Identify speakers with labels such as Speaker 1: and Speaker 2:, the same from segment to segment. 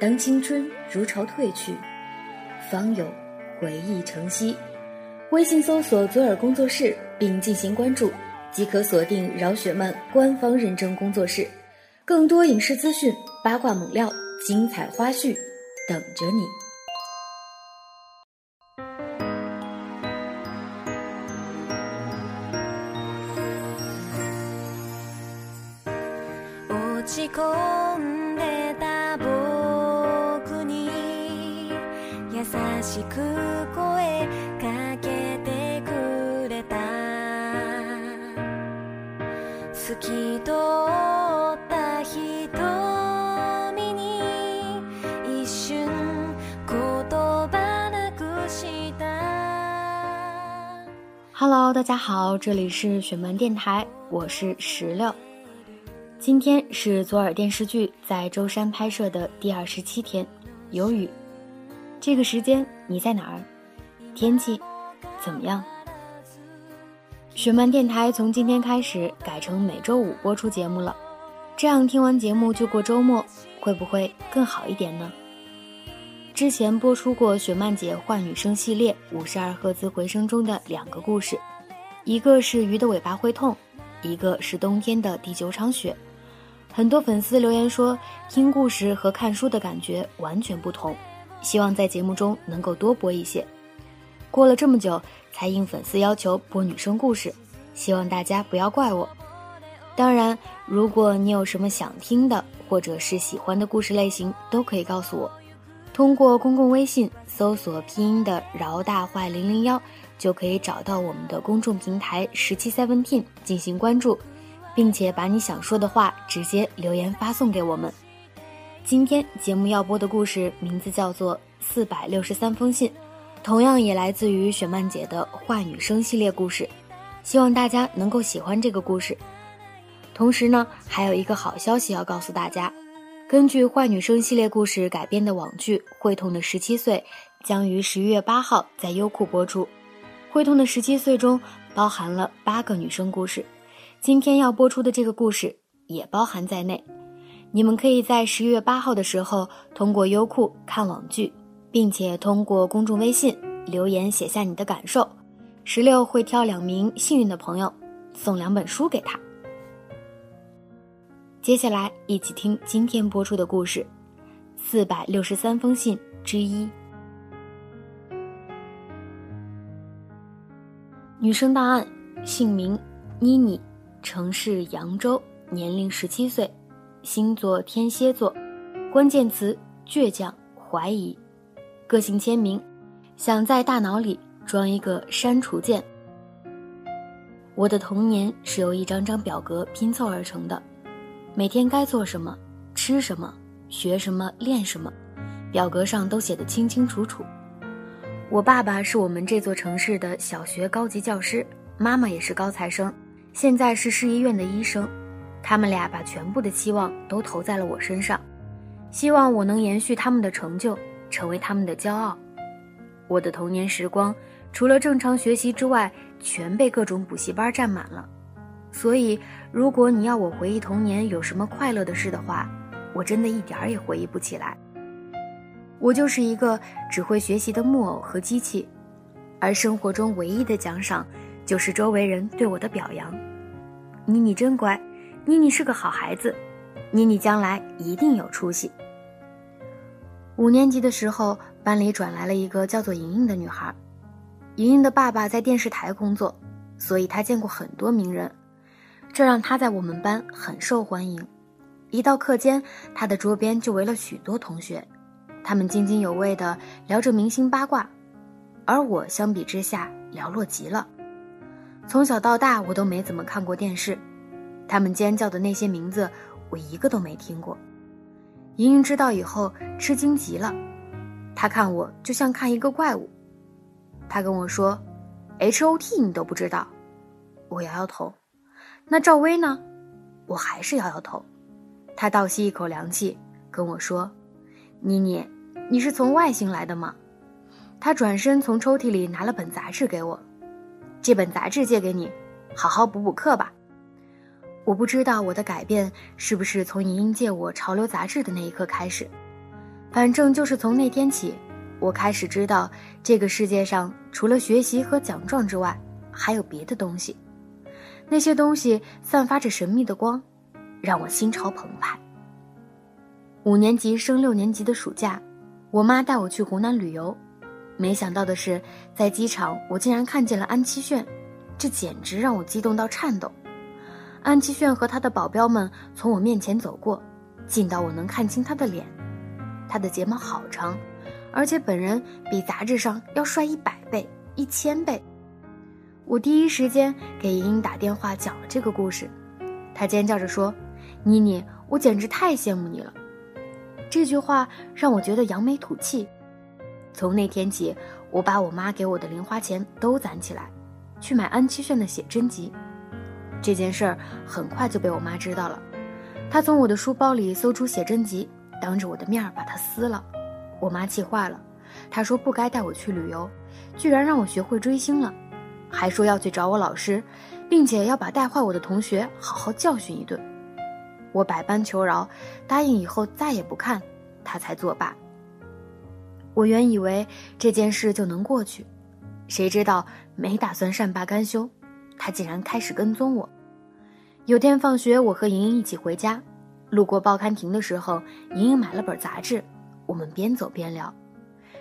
Speaker 1: 当青春如潮退去，方有回忆成昔。微信搜索“左耳工作室”并进行关注，即可锁定饶雪漫官方认证工作室，更多影视资讯、八卦猛料、精彩花絮等着你。Hello，大家好，这里是雪漫电台，我是石榴。今天是左耳电视剧在舟山拍摄的第二十七天，有雨。这个时间你在哪儿？天气怎么样？雪漫电台从今天开始改成每周五播出节目了，这样听完节目就过周末，会不会更好一点呢？之前播出过雪漫姐幻女声系列五十二赫兹回声中的两个故事，一个是鱼的尾巴会痛，一个是冬天的第九场雪。很多粉丝留言说，听故事和看书的感觉完全不同，希望在节目中能够多播一些。过了这么久，才应粉丝要求播女生故事，希望大家不要怪我。当然，如果你有什么想听的，或者是喜欢的故事类型，都可以告诉我。通过公共微信搜索拼音的“饶大坏零零幺”，就可以找到我们的公众平台“十七 Seventeen” 进行关注。并且把你想说的话直接留言发送给我们。今天节目要播的故事名字叫做《四百六十三封信》，同样也来自于雪漫姐的《幻雨声》系列故事，希望大家能够喜欢这个故事。同时呢，还有一个好消息要告诉大家：根据《幻女生》系列故事改编的网剧《会痛的十七岁》将于十一月八号在优酷播出。《会痛的十七岁》中包含了八个女生故事。今天要播出的这个故事也包含在内，你们可以在十一月八号的时候通过优酷看网剧，并且通过公众微信留言写下你的感受，石榴会挑两名幸运的朋友送两本书给他。接下来一起听今天播出的故事，《四百六十三封信之一》，女生档案，姓名妮妮。城市扬州，年龄十七岁，星座天蝎座，关键词倔强、怀疑，个性签名，想在大脑里装一个删除键。我的童年是由一张张表格拼凑而成的，每天该做什么、吃什么、学什么、练什么，表格上都写得清清楚楚。我爸爸是我们这座城市的小学高级教师，妈妈也是高材生。现在是市医院的医生，他们俩把全部的期望都投在了我身上，希望我能延续他们的成就，成为他们的骄傲。我的童年时光，除了正常学习之外，全被各种补习班占满了。所以，如果你要我回忆童年有什么快乐的事的话，我真的一点儿也回忆不起来。我就是一个只会学习的木偶和机器，而生活中唯一的奖赏。就是周围人对我的表扬，妮妮真乖，妮妮是个好孩子，妮妮将来一定有出息。五年级的时候，班里转来了一个叫做莹莹的女孩，莹莹的爸爸在电视台工作，所以她见过很多名人，这让她在我们班很受欢迎。一到课间，她的桌边就围了许多同学，他们津津有味地聊着明星八卦，而我相比之下寥落极了。从小到大，我都没怎么看过电视，他们尖叫的那些名字，我一个都没听过。莹莹知道以后，吃惊极了，她看我就像看一个怪物。她跟我说：“H O T 你都不知道？”我摇摇头。那赵薇呢？我还是摇摇头。她倒吸一口凉气，跟我说：“妮妮，你是从外星来的吗？”她转身从抽屉里拿了本杂志给我。这本杂志借给你，好好补补课吧。我不知道我的改变是不是从莹莹借我潮流杂志的那一刻开始。反正就是从那天起，我开始知道这个世界上除了学习和奖状之外，还有别的东西。那些东西散发着神秘的光，让我心潮澎湃。五年级升六年级的暑假，我妈带我去湖南旅游，没想到的是，在机场我竟然看见了安七炫，这简直让我激动到颤抖。安七炫和他的保镖们从我面前走过，近到我能看清他的脸。他的睫毛好长，而且本人比杂志上要帅一百倍、一千倍。我第一时间给莹莹打电话讲了这个故事，她尖叫着说：“妮妮，我简直太羡慕你了。”这句话让我觉得扬眉吐气。从那天起，我把我妈给我的零花钱都攒起来，去买安七炫的写真集。这件事儿很快就被我妈知道了，她从我的书包里搜出写真集，当着我的面把它撕了。我妈气坏了，她说不该带我去旅游，居然让我学会追星了。还说要去找我老师，并且要把带坏我的同学好好教训一顿。我百般求饶，答应以后再也不看，他才作罢。我原以为这件事就能过去，谁知道没打算善罢甘休，他竟然开始跟踪我。有天放学，我和莹莹一起回家，路过报刊亭的时候，莹莹买了本杂志，我们边走边聊。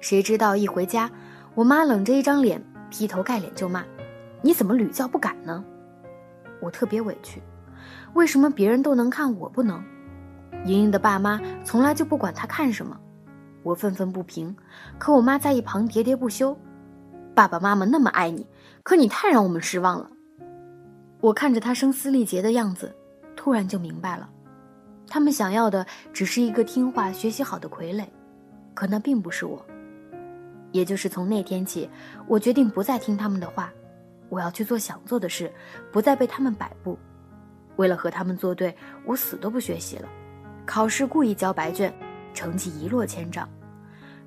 Speaker 1: 谁知道一回家，我妈冷着一张脸，劈头盖脸就骂。你怎么屡教不改呢？我特别委屈，为什么别人都能看我不能？莹莹的爸妈从来就不管她看什么，我愤愤不平，可我妈在一旁喋喋不休。爸爸妈妈那么爱你，可你太让我们失望了。我看着他声嘶力竭的样子，突然就明白了，他们想要的只是一个听话、学习好的傀儡，可那并不是我。也就是从那天起，我决定不再听他们的话。我要去做想做的事，不再被他们摆布。为了和他们作对，我死都不学习了。考试故意交白卷，成绩一落千丈。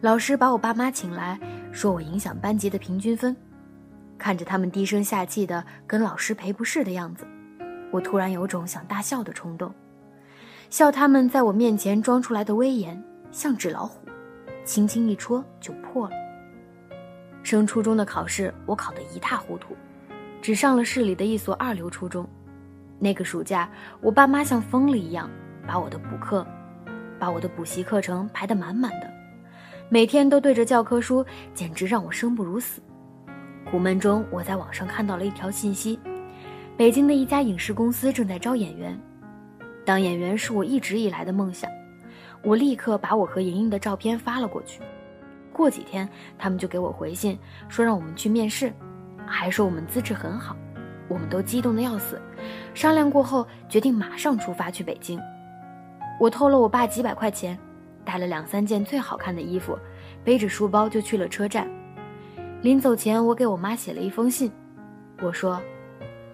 Speaker 1: 老师把我爸妈请来，说我影响班级的平均分。看着他们低声下气的跟老师赔不是的样子，我突然有种想大笑的冲动，笑他们在我面前装出来的威严像纸老虎，轻轻一戳就破了。升初中的考试，我考得一塌糊涂。只上了市里的一所二流初中。那个暑假，我爸妈像疯了一样，把我的补课，把我的补习课程排得满满的，每天都对着教科书，简直让我生不如死。苦闷中，我在网上看到了一条信息：北京的一家影视公司正在招演员。当演员是我一直以来的梦想。我立刻把我和莹莹的照片发了过去。过几天，他们就给我回信，说让我们去面试。还说我们资质很好，我们都激动的要死。商量过后，决定马上出发去北京。我偷了我爸几百块钱，带了两三件最好看的衣服，背着书包就去了车站。临走前，我给我妈写了一封信，我说：“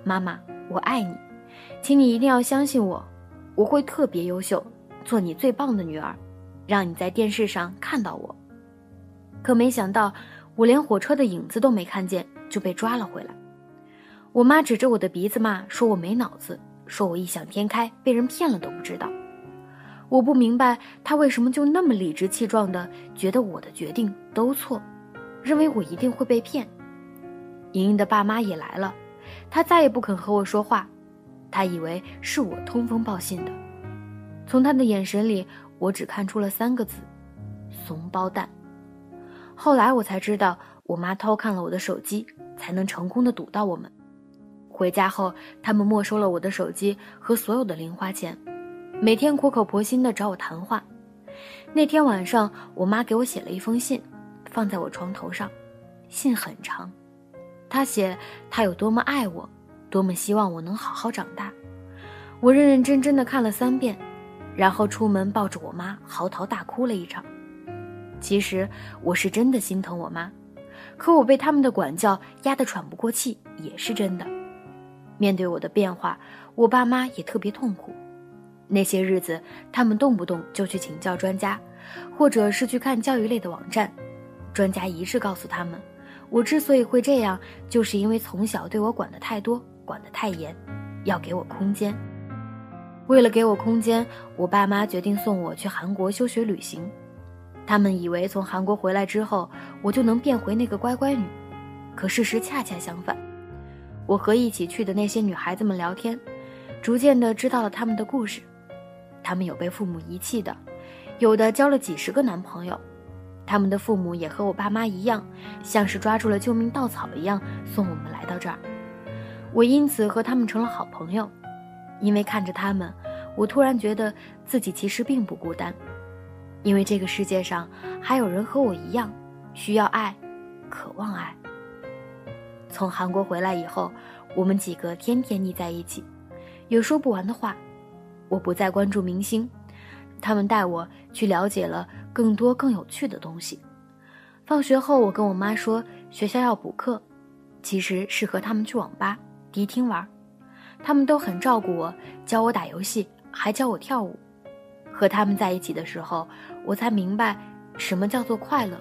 Speaker 1: 妈妈，我爱你，请你一定要相信我，我会特别优秀，做你最棒的女儿，让你在电视上看到我。”可没想到，我连火车的影子都没看见。就被抓了回来，我妈指着我的鼻子骂，说我没脑子，说我异想天开，被人骗了都不知道。我不明白她为什么就那么理直气壮的觉得我的决定都错，认为我一定会被骗。莹莹的爸妈也来了，他再也不肯和我说话，他以为是我通风报信的。从他的眼神里，我只看出了三个字：怂包蛋。后来我才知道。我妈偷看了我的手机，才能成功的堵到我们。回家后，他们没收了我的手机和所有的零花钱，每天苦口婆心的找我谈话。那天晚上，我妈给我写了一封信，放在我床头上。信很长，他写他有多么爱我，多么希望我能好好长大。我认认真真的看了三遍，然后出门抱着我妈嚎啕大哭了一场。其实我是真的心疼我妈。可我被他们的管教压得喘不过气，也是真的。面对我的变化，我爸妈也特别痛苦。那些日子，他们动不动就去请教专家，或者是去看教育类的网站。专家一致告诉他们，我之所以会这样，就是因为从小对我管得太多，管得太严，要给我空间。为了给我空间，我爸妈决定送我去韩国休学旅行。他们以为从韩国回来之后，我就能变回那个乖乖女，可事实恰恰相反。我和一起去的那些女孩子们聊天，逐渐的知道了他们的故事。他们有被父母遗弃的，有的交了几十个男朋友，他们的父母也和我爸妈一样，像是抓住了救命稻草一样送我们来到这儿。我因此和他们成了好朋友，因为看着他们，我突然觉得自己其实并不孤单。因为这个世界上还有人和我一样，需要爱，渴望爱。从韩国回来以后，我们几个天天腻在一起，有说不完的话。我不再关注明星，他们带我去了解了更多更有趣的东西。放学后，我跟我妈说学校要补课，其实是和他们去网吧、迪厅玩。他们都很照顾我，教我打游戏，还教我跳舞。和他们在一起的时候，我才明白什么叫做快乐。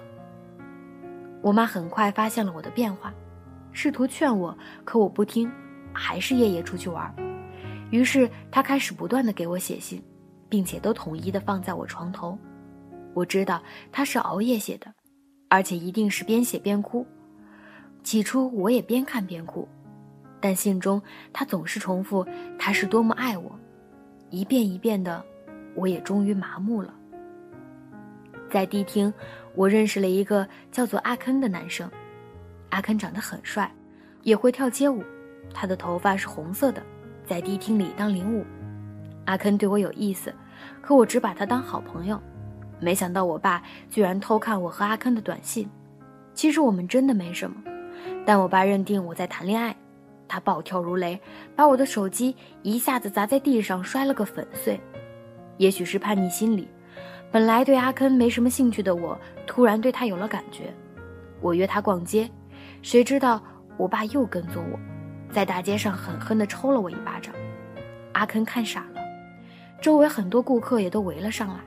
Speaker 1: 我妈很快发现了我的变化，试图劝我，可我不听，还是夜夜出去玩。于是她开始不断的给我写信，并且都统一的放在我床头。我知道他是熬夜写的，而且一定是边写边哭。起初我也边看边哭，但信中他总是重复他是多么爱我，一遍一遍的。我也终于麻木了。在迪厅，我认识了一个叫做阿坑的男生。阿坑长得很帅，也会跳街舞。他的头发是红色的，在迪厅里当领舞。阿坑对我有意思，可我只把他当好朋友。没想到我爸居然偷看我和阿坑的短信。其实我们真的没什么，但我爸认定我在谈恋爱，他暴跳如雷，把我的手机一下子砸在地上，摔了个粉碎。也许是叛逆心理，本来对阿坑没什么兴趣的我，突然对他有了感觉。我约他逛街，谁知道我爸又跟踪我，在大街上狠狠地抽了我一巴掌。阿坑看傻了，周围很多顾客也都围了上来。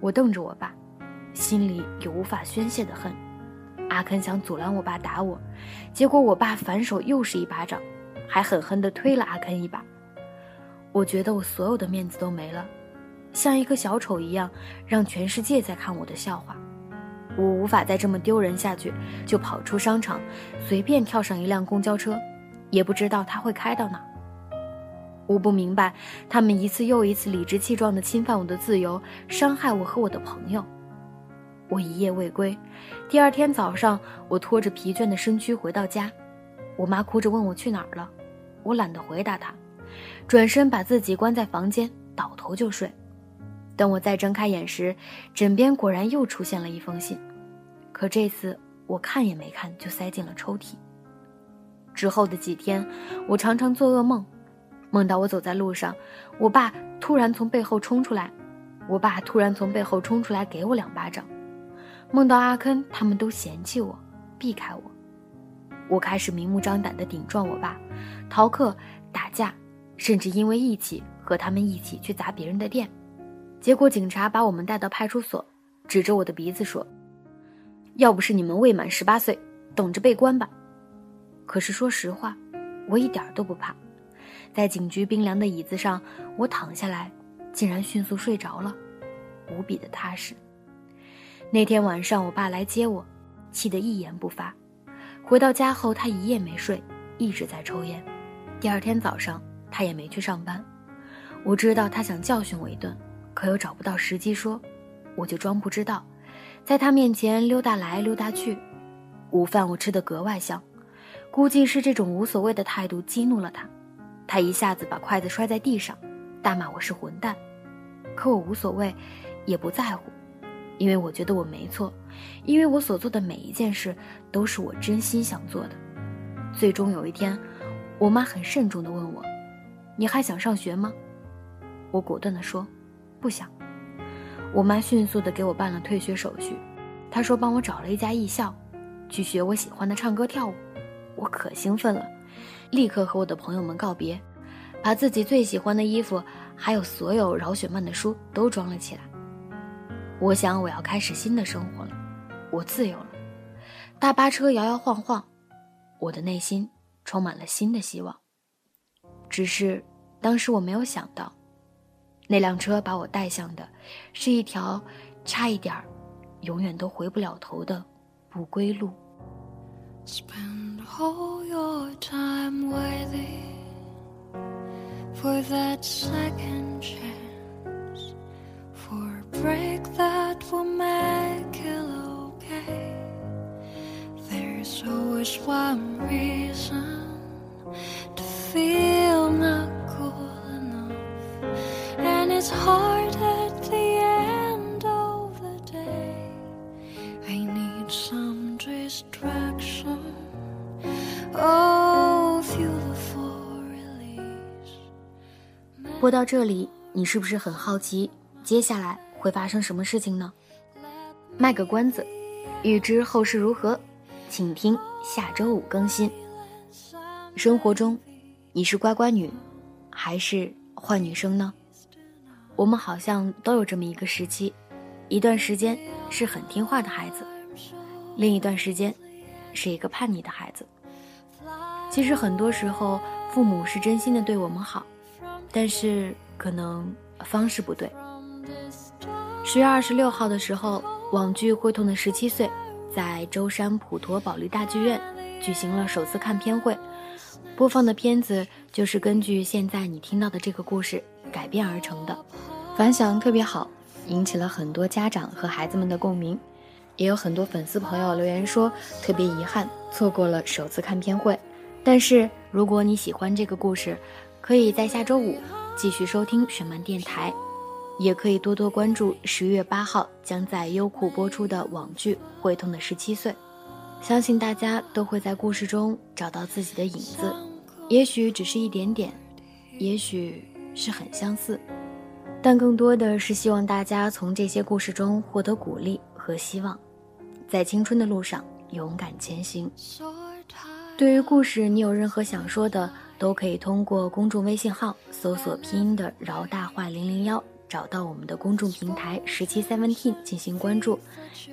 Speaker 1: 我瞪着我爸，心里有无法宣泄的恨。阿坑想阻拦我爸打我，结果我爸反手又是一巴掌，还狠狠地推了阿坑一把。我觉得我所有的面子都没了。像一个小丑一样，让全世界在看我的笑话。我无法再这么丢人下去，就跑出商场，随便跳上一辆公交车，也不知道他会开到哪。我不明白，他们一次又一次理直气壮地侵犯我的自由，伤害我和我的朋友。我一夜未归，第二天早上，我拖着疲倦的身躯回到家，我妈哭着问我去哪儿了，我懒得回答她，转身把自己关在房间，倒头就睡。等我再睁开眼时，枕边果然又出现了一封信，可这次我看也没看就塞进了抽屉。之后的几天，我常常做噩梦，梦到我走在路上，我爸突然从背后冲出来，我爸突然从背后冲出来给我两巴掌，梦到阿坑他们都嫌弃我，避开我，我开始明目张胆地顶撞我爸，逃课、打架，甚至因为义气和他们一起去砸别人的店。结果警察把我们带到派出所，指着我的鼻子说：“要不是你们未满十八岁，等着被关吧。”可是说实话，我一点都不怕。在警局冰凉的椅子上，我躺下来，竟然迅速睡着了，无比的踏实。那天晚上，我爸来接我，气得一言不发。回到家后，他一夜没睡，一直在抽烟。第二天早上，他也没去上班。我知道他想教训我一顿。可又找不到时机说，我就装不知道，在他面前溜达来溜达去。午饭我吃得格外香，估计是这种无所谓的态度激怒了他，他一下子把筷子摔在地上，大骂我是混蛋。可我无所谓，也不在乎，因为我觉得我没错，因为我所做的每一件事都是我真心想做的。最终有一天，我妈很慎重地问我：“你还想上学吗？”我果断地说。不想，我妈迅速的给我办了退学手续，她说帮我找了一家艺校，去学我喜欢的唱歌跳舞。我可兴奋了，立刻和我的朋友们告别，把自己最喜欢的衣服，还有所有饶雪漫的书都装了起来。我想我要开始新的生活了，我自由了。大巴车摇摇晃晃，我的内心充满了新的希望。只是当时我没有想到。那辆车把我带向的，是一条差一点儿永远都回不了头的不归路。
Speaker 2: All your time waiting for that second chance, for a break that will make it okay. There's always one reason to feel not cool enough, and it's hard
Speaker 1: 播到这里，你是不是很好奇，接下来会发生什么事情呢？卖个关子，预知后事如何，请听下周五更新。生活中，你是乖乖女，还是坏女生呢？我们好像都有这么一个时期，一段时间是很听话的孩子，另一段时间是一个叛逆的孩子。其实很多时候，父母是真心的对我们好，但是可能方式不对。十月二十六号的时候，网剧《会痛的十七岁》在舟山普陀保利大剧院举行了首次看片会，播放的片子就是根据现在你听到的这个故事改编而成的，反响特别好，引起了很多家长和孩子们的共鸣。也有很多粉丝朋友留言说，特别遗憾错过了首次看片会。但是如果你喜欢这个故事，可以在下周五继续收听雪漫电台，也可以多多关注十月八号将在优酷播出的网剧《会痛的十七岁》。相信大家都会在故事中找到自己的影子，也许只是一点点，也许是很相似，但更多的是希望大家从这些故事中获得鼓励和希望，在青春的路上勇敢前行。对于故事，你有任何想说的，都可以通过公众微信号搜索拼音的“饶大话零零幺”，找到我们的公众平台“十七 Seventeen” 进行关注，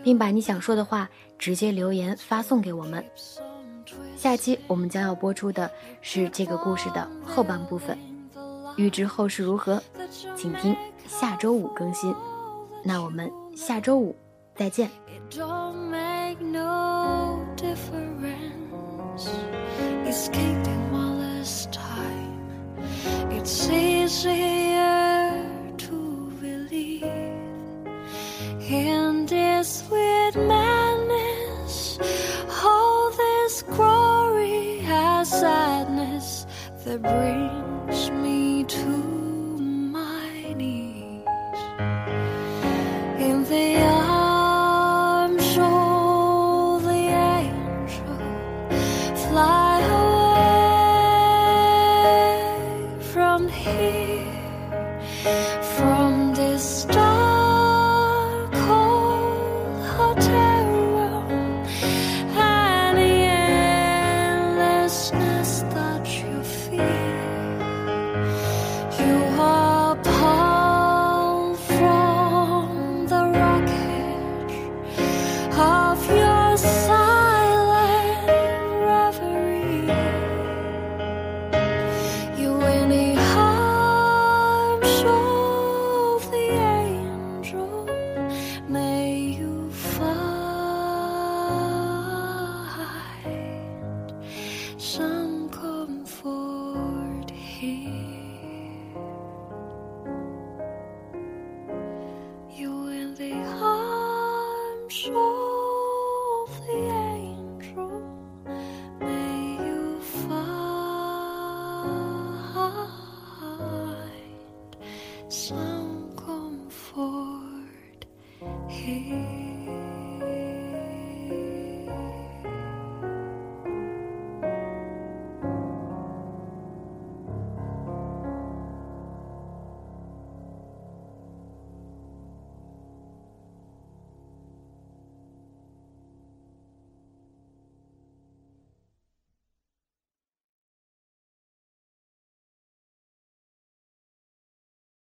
Speaker 1: 并把你想说的话直接留言发送给我们。下期我们将要播出的是这个故事的后半部分，预知后事如何，请听下周五更新。那我们下周五再见。
Speaker 2: This time. It's easier to believe in this weird madness. All this glory has sadness that brings me to